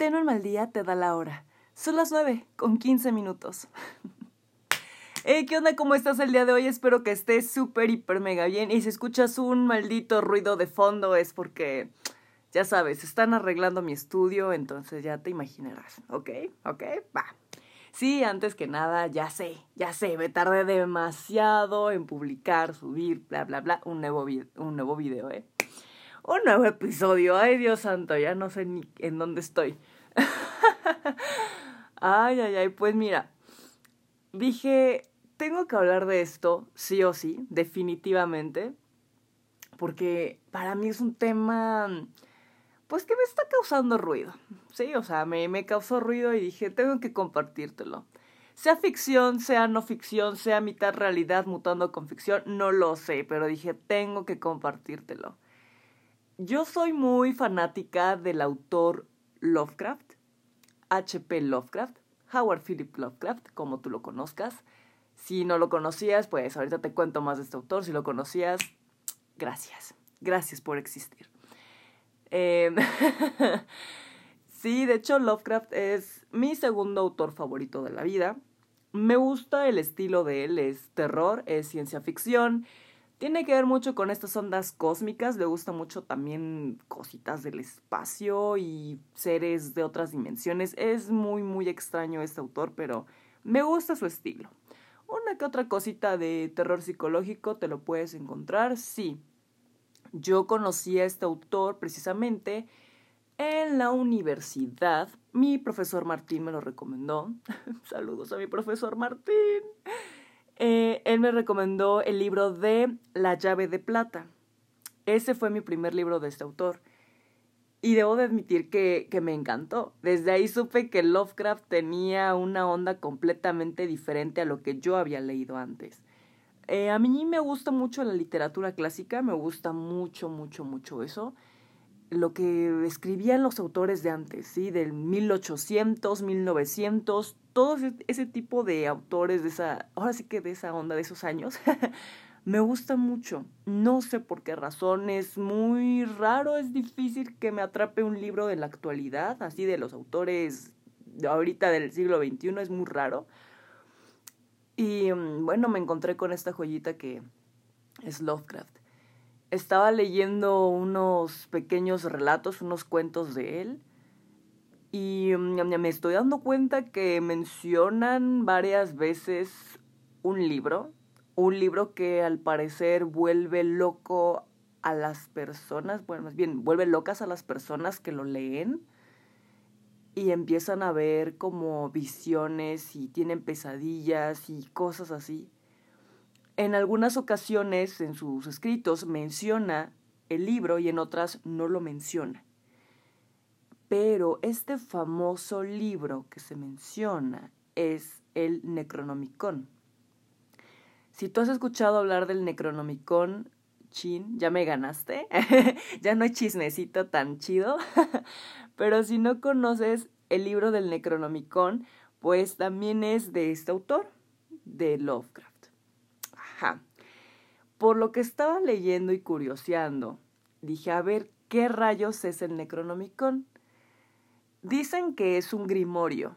Ten un mal día, te da la hora. Son las nueve, con quince minutos. Hey, ¿qué onda? ¿Cómo estás el día de hoy? Espero que estés súper, hiper, mega bien. Y si escuchas un maldito ruido de fondo es porque, ya sabes, están arreglando mi estudio, entonces ya te imaginarás. ¿Ok? ¿Ok? Va. Sí, antes que nada, ya sé, ya sé, me tardé demasiado en publicar, subir, bla, bla, bla, un nuevo, un nuevo video, ¿eh? Un nuevo episodio. Ay, Dios santo, ya no sé ni en dónde estoy. ay, ay, ay, pues mira, dije, tengo que hablar de esto, sí o sí, definitivamente, porque para mí es un tema, pues que me está causando ruido, sí, o sea, me, me causó ruido y dije, tengo que compartírtelo. Sea ficción, sea no ficción, sea mitad realidad mutando con ficción, no lo sé, pero dije, tengo que compartírtelo. Yo soy muy fanática del autor Lovecraft, H.P. Lovecraft, Howard Philip Lovecraft, como tú lo conozcas. Si no lo conocías, pues ahorita te cuento más de este autor. Si lo conocías, gracias. Gracias por existir. Em, sí, de hecho Lovecraft es mi segundo autor favorito de la vida. Me gusta el estilo de él, es terror, es ciencia ficción. Tiene que ver mucho con estas ondas cósmicas, le gusta mucho también cositas del espacio y seres de otras dimensiones. Es muy, muy extraño este autor, pero me gusta su estilo. Una que otra cosita de terror psicológico te lo puedes encontrar, sí. Yo conocí a este autor precisamente en la universidad. Mi profesor Martín me lo recomendó. Saludos a mi profesor Martín. Eh, él me recomendó el libro de La llave de plata. Ese fue mi primer libro de este autor. Y debo de admitir que, que, me encantó. Desde ahí supe que Lovecraft tenía una onda completamente diferente a lo que yo había leído antes. Eh, a mí me gusta mucho la literatura clásica, me gusta mucho, mucho, mucho eso. Lo que escribían los autores de antes, ¿sí? Del 1800, 1900, todo ese tipo de autores de esa, ahora sí que de esa onda de esos años. me gusta mucho. No sé por qué razón, es muy raro, es difícil que me atrape un libro de la actualidad, así de los autores de ahorita del siglo XXI, es muy raro. Y mm, bueno, me encontré con esta joyita que es Lovecraft. Estaba leyendo unos pequeños relatos, unos cuentos de él. Y mm, me estoy dando cuenta que mencionan varias veces un libro, un libro que al parecer vuelve loco a las personas, bueno, más bien vuelve locas a las personas que lo leen y empiezan a ver como visiones y tienen pesadillas y cosas así. En algunas ocasiones en sus escritos menciona el libro y en otras no lo menciona. Pero este famoso libro que se menciona es el Necronomicon si tú has escuchado hablar del Necronomicon, chin, ya me ganaste. ya no hay chismecito tan chido. Pero si no conoces el libro del Necronomicon, pues también es de este autor, de Lovecraft. Por lo que estaba leyendo y curioseando, dije, a ver, ¿qué rayos es el Necronomicon? Dicen que es un grimorio,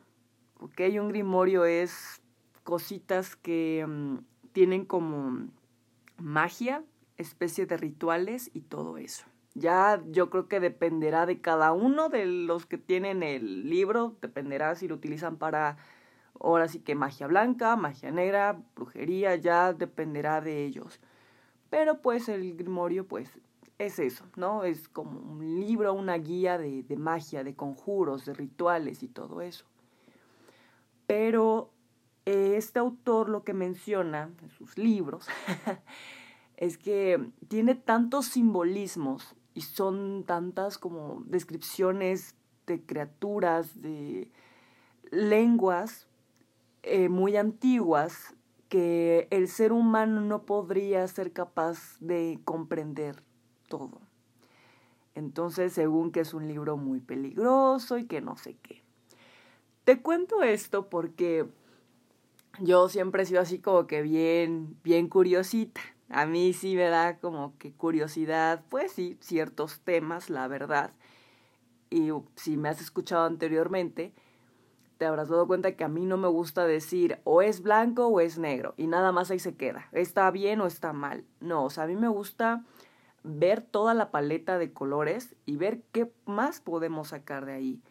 ¿ok? Un grimorio es cositas que mm, tienen como magia, especie de rituales y todo eso. Ya yo creo que dependerá de cada uno de los que tienen el libro, dependerá si lo utilizan para ahora sí que magia blanca, magia negra, brujería, ya dependerá de ellos. Pero pues el grimorio pues es eso, ¿no? Es como un libro, una guía de, de magia, de conjuros, de rituales y todo eso. Pero eh, este autor lo que menciona en sus libros es que tiene tantos simbolismos y son tantas como descripciones de criaturas, de lenguas eh, muy antiguas que el ser humano no podría ser capaz de comprender todo. Entonces, según que es un libro muy peligroso y que no sé qué. Te cuento esto porque yo siempre he sido así como que bien, bien curiosita. A mí sí me da como que curiosidad, pues sí, ciertos temas, la verdad. y si me has escuchado anteriormente, te habrás dado cuenta que a mí no me gusta decir o es blanco o es negro y nada más ahí se queda, está bien o está mal. No, o sea, a mí me gusta ver toda la paleta de colores y ver qué más podemos sacar de ahí.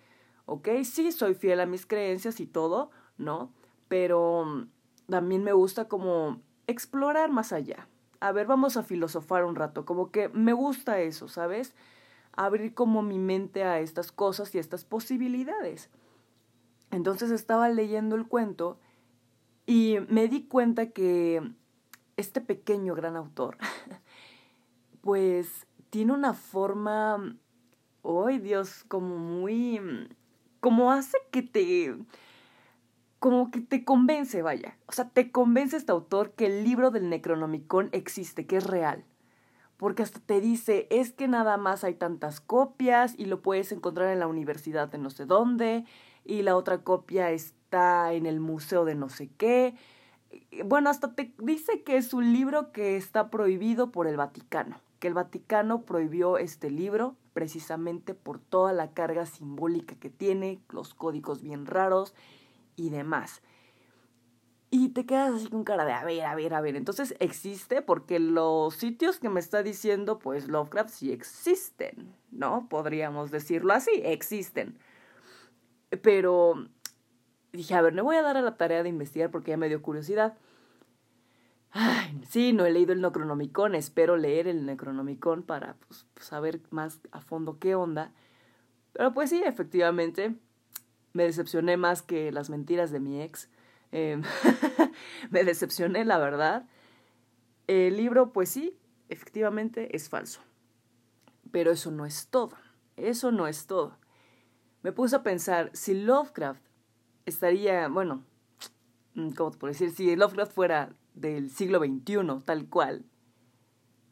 ¿Ok? Sí, soy fiel a mis creencias y todo, ¿no? Pero mm, también me gusta como explorar más allá. A ver, vamos a filosofar un rato, como que me gusta eso, ¿sabes? Abrir como mi mente a estas cosas y estas posibilidades. Entonces estaba leyendo el cuento y me di cuenta que este pequeño gran autor, pues tiene una forma, ¡ay Dios! Como muy, como hace que te, como que te convence, vaya. O sea, te convence este autor que el libro del Necronomicon existe, que es real. Porque hasta te dice, es que nada más hay tantas copias y lo puedes encontrar en la universidad de no sé dónde y la otra copia está en el museo de no sé qué. Bueno, hasta te dice que es un libro que está prohibido por el Vaticano, que el Vaticano prohibió este libro precisamente por toda la carga simbólica que tiene, los códigos bien raros y demás. Y te quedas así con cara de, a ver, a ver, a ver. Entonces existe porque los sitios que me está diciendo, pues Lovecraft sí existen, ¿no? Podríamos decirlo así, existen. Pero dije, a ver, me voy a dar a la tarea de investigar porque ya me dio curiosidad. Ay, sí, no he leído el Necronomicon, espero leer el Necronomicon para pues, saber más a fondo qué onda. Pero pues sí, efectivamente, me decepcioné más que las mentiras de mi ex. Em, me decepcioné, la verdad. El libro, pues sí, efectivamente es falso. Pero eso no es todo. Eso no es todo me puse a pensar si Lovecraft estaría, bueno, mm, ¿cómo te puedo decir? Si Lovecraft fuera del siglo XXI, tal cual,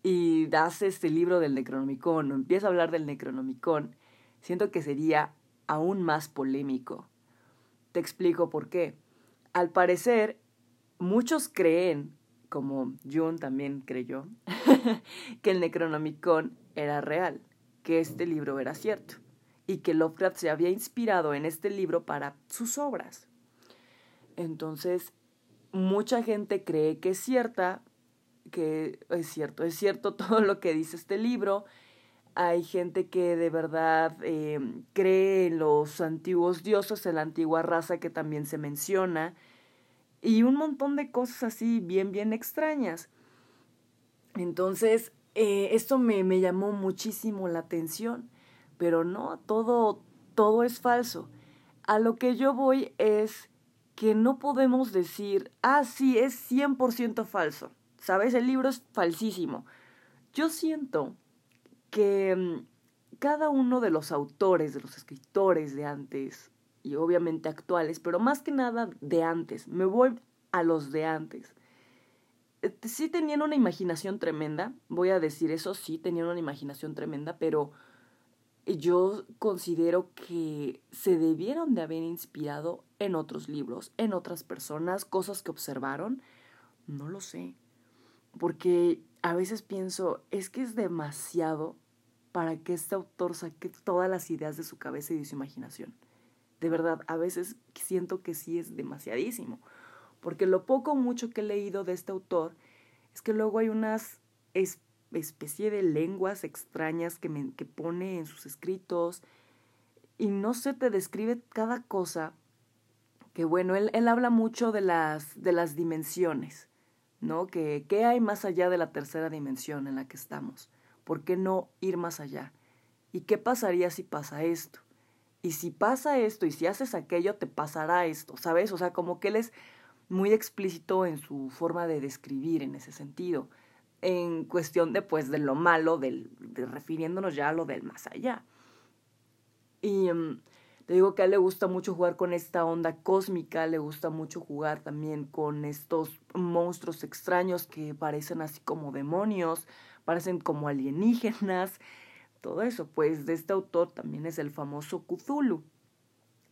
y hace este libro del Necronomicon, o empieza a hablar del Necronomicon, siento que sería aún más polémico. Te explico por qué. Al parecer, muchos creen, como Jung también creyó, que el Necronomicon era real, que este libro era cierto y que Lovecraft se había inspirado en este libro para sus obras. Entonces, mucha gente cree que es cierta, que es cierto, es cierto todo lo que dice este libro. Hay gente que de verdad eh, cree en los antiguos dioses, en la antigua raza que también se menciona, y un montón de cosas así bien, bien extrañas. Entonces, eh, esto me, me llamó muchísimo la atención pero no, todo, todo es falso. A lo que yo voy es que no podemos decir, ah, sí, es 100% falso. ¿Sabes? El libro es falsísimo. Yo siento que mm, cada uno de los autores, de los escritores de antes, y obviamente actuales, pero más que nada de antes, me voy a los de antes. Eh, sí tenían una imaginación tremenda, voy a decir eso, sí tenían una imaginación tremenda, pero yo considero que se debieron de haber inspirado en otros libros, en otras personas, cosas que observaron. No lo sé. Porque a veces pienso, es que es demasiado para que este autor saque todas las ideas de su cabeza y de su imaginación. De verdad, a veces siento que sí es demasiadísimo. Porque lo poco o mucho que he leído de este autor es que luego hay unas especie de lenguas extrañas que, me, que pone en sus escritos y no se te describe cada cosa que bueno, él, él habla mucho de las, de las dimensiones, ¿no? Que qué hay más allá de la tercera dimensión en la que estamos. ¿Por qué no ir más allá? ¿Y qué pasaría si pasa esto? Y si pasa esto y si haces aquello, te pasará esto, ¿sabes? O sea, como que él es muy explícito en su forma de describir en ese sentido en cuestión de, pues, de lo malo, del, de, refiriéndonos ya a lo del más allá. Y mm, te digo que a él le gusta mucho jugar con esta onda cósmica, le gusta mucho jugar también con estos monstruos extraños que parecen así como demonios, parecen como alienígenas, todo eso. Pues de este autor también es el famoso Cthulhu.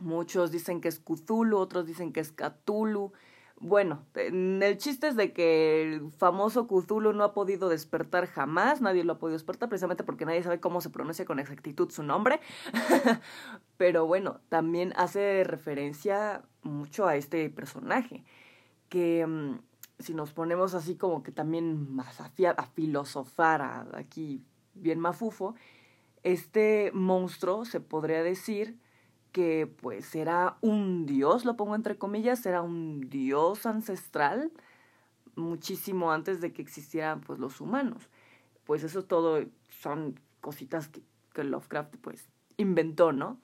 Muchos dicen que es Cthulhu, otros dicen que es Cthulhu. Bueno, el chiste es de que el famoso Cthulhu no ha podido despertar jamás, nadie lo ha podido despertar precisamente porque nadie sabe cómo se pronuncia con exactitud su nombre. Pero bueno, también hace referencia mucho a este personaje, que mm, si nos ponemos así como que también más a, a filosofar aquí bien mafufo, este monstruo se podría decir que pues era un dios, lo pongo entre comillas, era un dios ancestral muchísimo antes de que existieran pues los humanos. Pues eso todo son cositas que, que Lovecraft pues inventó, ¿no?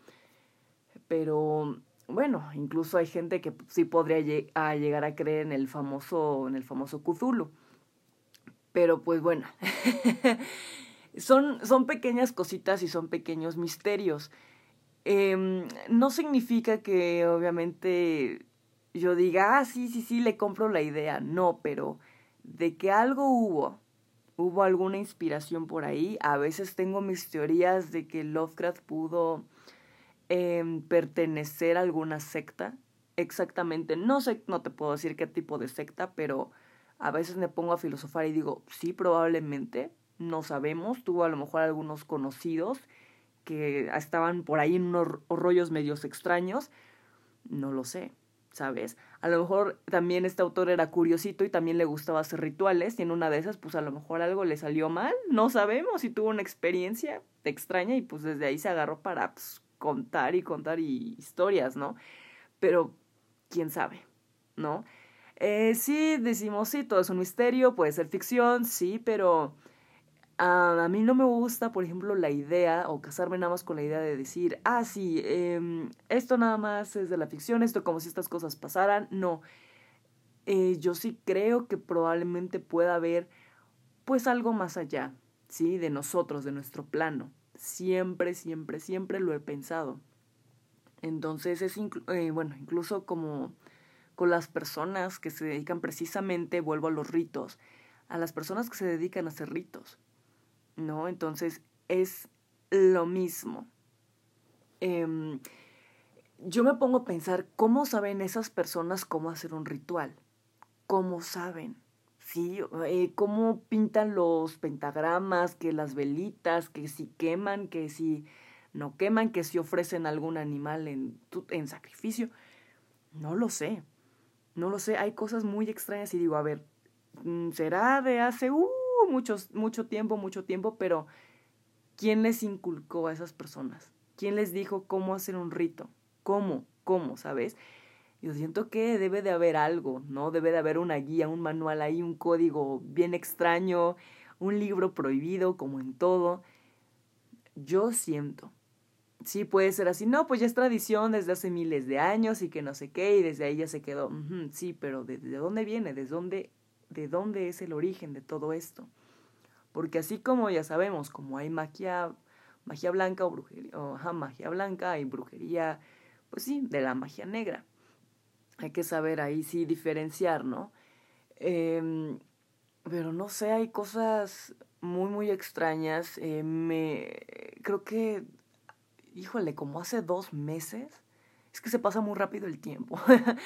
Pero bueno, incluso hay gente que sí podría llegar a creer en el famoso, en el famoso Cthulhu. Pero pues bueno, son, son pequeñas cositas y son pequeños misterios. Eh, no significa que obviamente yo diga, ah, sí, sí, sí, le compro la idea. No, pero de que algo hubo, hubo alguna inspiración por ahí. A veces tengo mis teorías de que Lovecraft pudo eh, pertenecer a alguna secta. Exactamente, no sé, no te puedo decir qué tipo de secta, pero a veces me pongo a filosofar y digo, sí, probablemente, no sabemos, tuvo a lo mejor algunos conocidos que estaban por ahí en unos rollos medios extraños, no lo sé, ¿sabes? A lo mejor también este autor era curiosito y también le gustaba hacer rituales y en una de esas pues a lo mejor algo le salió mal, no sabemos si tuvo una experiencia extraña y pues desde ahí se agarró para pues, contar y contar y historias, ¿no? Pero quién sabe, ¿no? Eh, sí, decimos, sí, todo es un misterio, puede ser ficción, sí, pero a mí no me gusta, por ejemplo, la idea o casarme nada más con la idea de decir, ah, sí, eh, esto nada más es de la ficción, esto como si estas cosas pasaran. No, eh, yo sí creo que probablemente pueda haber pues algo más allá, ¿sí? De nosotros, de nuestro plano. Siempre, siempre, siempre lo he pensado. Entonces es, eh, bueno, incluso como con las personas que se dedican precisamente, vuelvo a los ritos, a las personas que se dedican a hacer ritos ¿no? Entonces es lo mismo. Em, yo me pongo a pensar, ¿cómo saben esas personas cómo hacer un ritual? ¿Cómo saben? ¿Sí? Eh, ¿Cómo pintan los pentagramas, que las velitas, que si queman, que si no queman, que si ofrecen algún animal en, en sacrificio? No lo sé. No lo sé. Hay cosas muy extrañas y digo, a ver, mm, ¿será de hace... Uh, mucho tiempo, mucho tiempo, pero ¿quién les inculcó a esas personas? ¿Quién les dijo cómo hacer un rito? ¿Cómo? ¿Cómo? ¿Sabes? Yo siento que debe de haber algo, ¿no? Debe de haber una guía, un manual ahí, un código bien extraño, un libro prohibido, como en todo. Yo siento. Sí, puede ser así. No, pues ya es tradición desde hace miles de años y que no sé qué, y desde ahí ya se quedó. sí, pero ¿de, ¿de dónde viene? ¿De dónde de dónde es el origen de todo esto. Porque así como ya sabemos, como hay magia, magia blanca o brujería, o, magia blanca y brujería, pues sí, de la magia negra. Hay que saber ahí sí diferenciar, ¿no? Em, pero no sé, hay cosas muy, muy extrañas. Eh, me creo que, híjole, como hace dos meses, es que se pasa muy rápido el tiempo.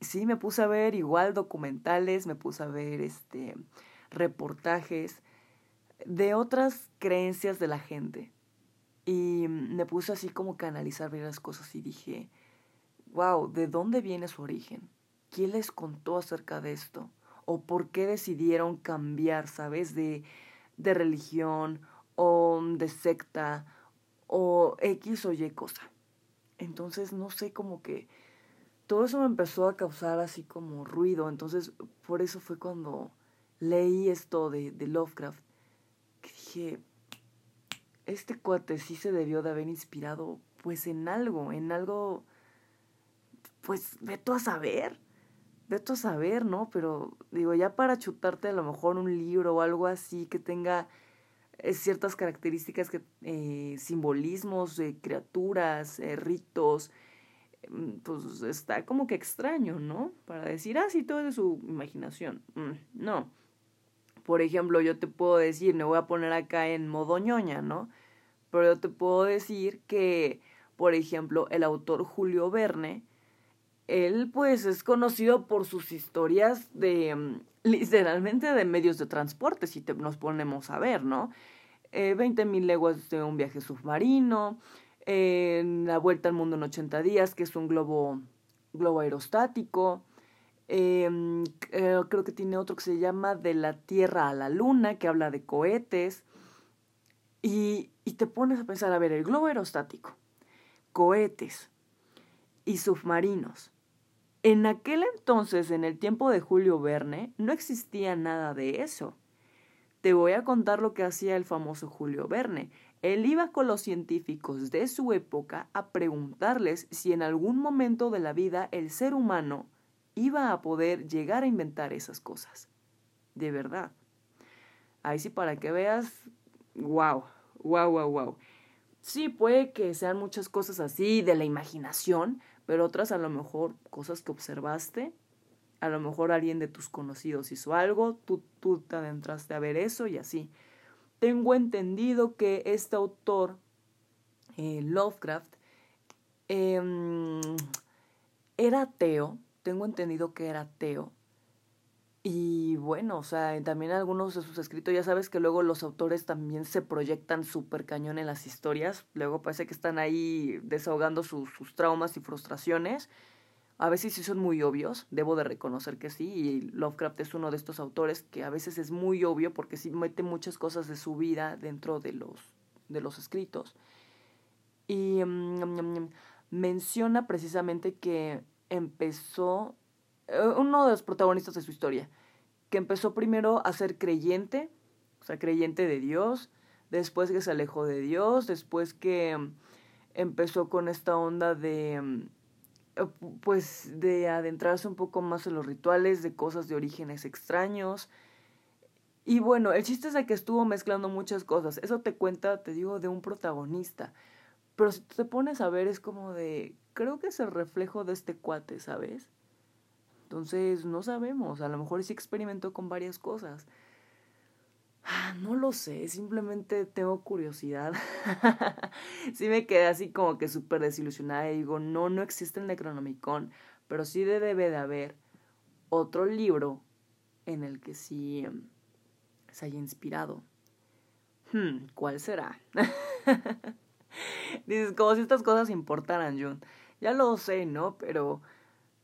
sí, me puse a ver igual documentales, me puse a ver este reportajes de otras creencias de la gente. Y me puse así como que a analizar las cosas y dije, wow, ¿de dónde viene su origen? ¿Quién les contó acerca de esto? ¿O por qué decidieron cambiar, sabes, de, de religión o de secta o X o Y cosa? Entonces, no sé, como que todo eso me empezó a causar así como ruido. Entonces, por eso fue cuando leí esto de, de Lovecraft, que dije, este cuate sí se debió de haber inspirado pues en algo, en algo, pues veto a saber, veto a saber, ¿no? Pero digo, ya para chutarte a lo mejor un libro o algo así que tenga eh, ciertas características, que, eh, simbolismos de criaturas, eh, ritos, pues está como que extraño, ¿no? Para decir, ah, sí, todo es de su imaginación. Mm, no. Por ejemplo, yo te puedo decir, me voy a poner acá en modo ñoña, ¿no? Pero yo te puedo decir que, por ejemplo, el autor Julio Verne él pues es conocido por sus historias de mm, literalmente de medios de transporte, si te, nos ponemos a ver, ¿no? Eh, 20.000 leguas de un viaje submarino, la vuelta al mundo en 80 días, que es un globo, globo aerostático. Em, eh, creo que tiene otro que se llama De la Tierra a la Luna, que habla de cohetes. Y, y te pones a pensar, a ver, el globo aerostático, cohetes y submarinos. En aquel entonces, en el tiempo de Julio Verne, no existía nada de eso. Te voy a contar lo que hacía el famoso Julio Verne. Él iba con los científicos de su época a preguntarles si en algún momento de la vida el ser humano iba a poder llegar a inventar esas cosas. De verdad. Ahí sí para que veas, wow, wow, wow, wow. Sí, puede que sean muchas cosas así de la imaginación, pero otras a lo mejor cosas que observaste, a lo mejor alguien de tus conocidos hizo algo, tú, tú te adentraste a ver eso y así. Tengo entendido que este autor, eh, Lovecraft, em, era ateo, tengo entendido que era ateo, y bueno, o sea, también algunos de sus escritos, ya sabes que luego los autores también se proyectan súper cañón en las historias. Luego parece que están ahí desahogando sus, sus traumas y frustraciones. A veces sí son muy obvios, debo de reconocer que sí, y Lovecraft es uno de estos autores que a veces es muy obvio porque sí mete muchas cosas de su vida dentro de los, de los escritos. Y mm, menciona precisamente que empezó eh, uno de los protagonistas de su historia, que empezó primero a ser creyente, o sea, creyente de Dios, después que se alejó de Dios, después que mm, empezó con esta onda de mm, pues de adentrarse un poco más en los rituales, de cosas de orígenes extraños. Y bueno, el chiste es de que estuvo mezclando muchas cosas. Eso te cuenta, te digo, de un protagonista. Pero si te pones a ver es como de, creo que es el reflejo de este cuate, ¿sabes? Entonces, no sabemos, a lo mejor sí experimentó con varias cosas. Ah, no lo sé, simplemente tengo curiosidad. sí me quedé así como que súper desilusionada y digo, no, no existe el Necronomicon, pero sí debe de haber otro libro en el que sí em, se haya inspirado. Hmm, ¿cuál será? Dices, como si estas cosas importaran, John. Ya lo sé, ¿no? Pero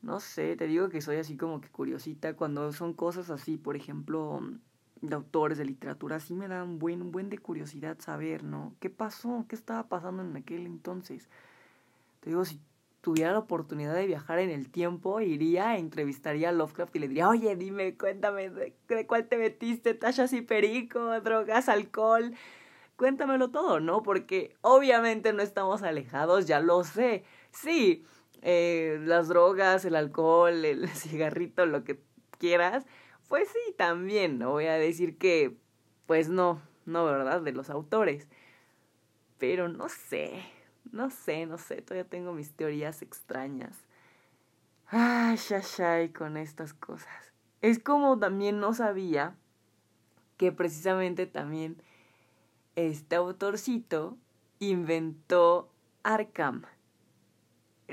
no sé, te digo que soy así como que curiosita cuando son cosas así, por ejemplo, de autores de literatura, sí me da un buen, un buen de curiosidad saber, ¿no? ¿Qué pasó? ¿Qué estaba pasando en aquel entonces? Te digo, si tuviera la oportunidad de viajar en el tiempo, iría, entrevistaría a Lovecraft y le diría, oye, dime, cuéntame, ¿de, cuál te metiste? ¿Tachas y perico? ¿Drogas? ¿Alcohol? Cuéntamelo todo, ¿no? Porque obviamente no estamos alejados, ya lo sé. Sí, eh, las drogas, el alcohol, el cigarrito, lo que quieras, pues sí, también, no voy a decir que, pues no, no, ¿verdad? De los autores. Pero no sé, no sé, no sé, todavía tengo mis teorías extrañas. Ay, shashai con estas cosas. Es como también no sabía que precisamente también este autorcito inventó Arkham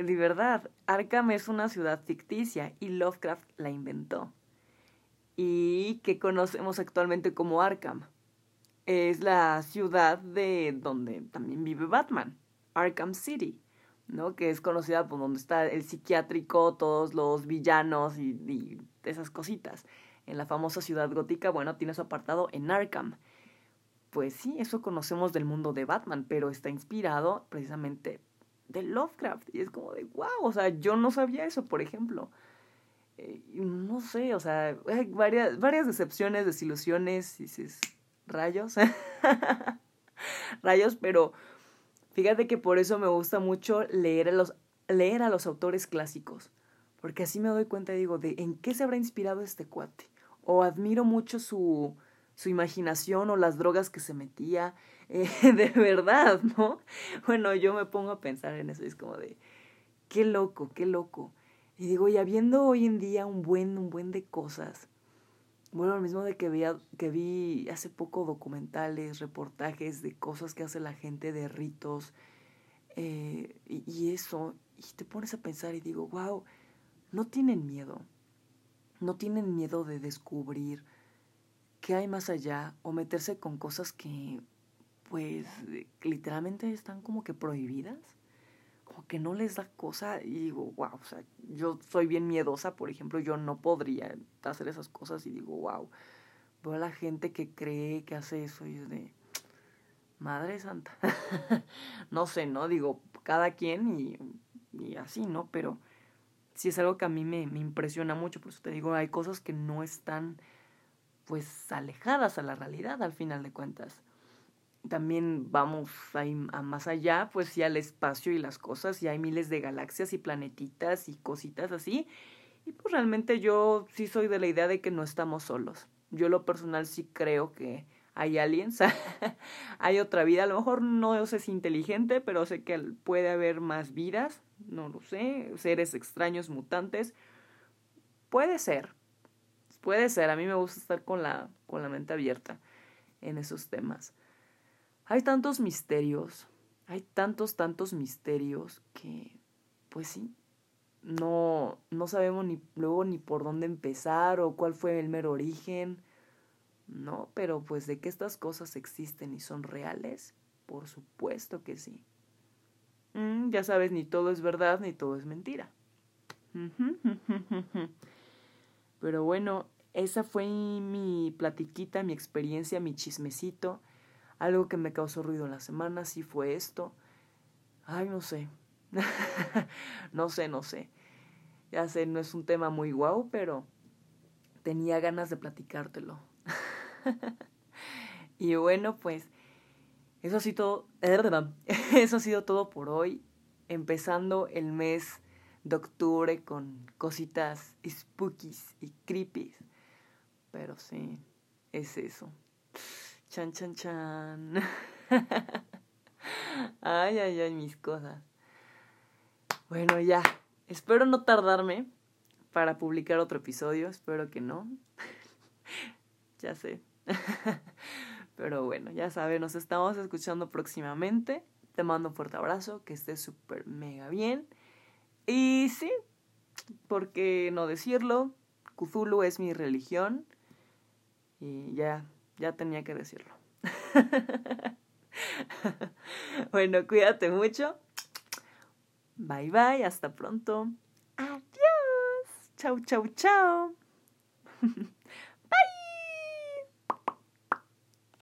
de verdad, Arkham es una ciudad ficticia y Lovecraft la inventó. Y que conocemos actualmente como Arkham. Es la ciudad de donde también vive Batman, Arkham City, ¿no? Que es conocida por donde está el psiquiátrico, todos los villanos y, y esas cositas. En la famosa ciudad gótica, bueno, tiene su apartado en Arkham pues sí, eso conocemos del mundo de Batman, pero está inspirado precisamente de Lovecraft. Y es como de, wow, o sea, yo no sabía eso, por ejemplo. No sé, o sea, hay varias, varias decepciones, desilusiones, dices, rayos. rayos, pero fíjate que por eso me gusta mucho leer a los, leer a los autores clásicos. Porque así me doy cuenta, digo, de en qué se habrá inspirado este cuate. O admiro mucho su, su imaginación o las drogas que se metía. Eh, de verdad, ¿no? Bueno, yo me pongo a pensar en eso, es como de, qué loco, qué loco. Y digo, y habiendo hoy en día un buen, un buen de cosas, bueno, lo mismo de que, vi, que vi hace poco documentales, reportajes de cosas que hace la gente, de ritos, eh, y, y, eso, y te pones a pensar y digo, wow, no tienen miedo. No tienen miedo de descubrir qué hay más allá o meterse con cosas que, pues, literalmente están como que prohibidas. Como que no les da cosa y digo, wow, o sea, yo soy bien miedosa, por ejemplo, yo no podría hacer esas cosas y digo, wow, veo a la gente que cree que hace eso y es de, Madre Santa. no sé, ¿no? Digo, cada quien y, y, así, ¿no? Pero sí es algo que a mí me, me impresiona mucho, por eso te digo, hay cosas que no están pues alejadas a la realidad al final de cuentas. También vamos a, más allá, pues sí al espacio y las cosas, y hay miles de galaxias y planetitas y cositas así. Y pues realmente yo sí soy de la idea de que no estamos solos. Yo lo personal sí creo que hay aliens, hay otra vida, a lo mejor no sé si inteligente, pero sé que puede haber más vidas, no lo sé, seres extraños, mutantes, puede ser, puede ser, a mí me gusta estar con la, con la mente abierta en esos temas. Hay tantos misterios, hay tantos, tantos misterios que, pues sí, no, no sabemos ni luego ni por dónde empezar o cuál fue el mero origen no, pero pues de que estas cosas existen y son reales, por supuesto que sí. Mm, ya sabes, ni todo es verdad ni todo es mentira. Pero bueno, esa fue mi platiquita, mi experiencia, mi chismecito. Algo que me causó ruido en la semana, sí fue esto. Ay, no sé. no sé, no sé. Ya sé, no es un tema muy guau, pero tenía ganas de platicártelo. y bueno, pues eso ha sido eso ha sido todo por hoy, empezando el mes de octubre con cositas spookies y creepies. Pero sí, es eso. Chan chan chan. ay, ay, ay, mis cosas. Bueno, ya. Espero no tardarme para publicar otro episodio, espero que no. ya sé. Pero bueno, ya sabes, nos estamos escuchando próximamente. Te mando un fuerte abrazo, que estés súper mega bien. Y sí, ¿por qué no decirlo? Cthulhu es mi religión. Y ya, ya tenía que decirlo. bueno, cuídate mucho. Bye bye, hasta pronto. Adiós. Chau, chau, chau.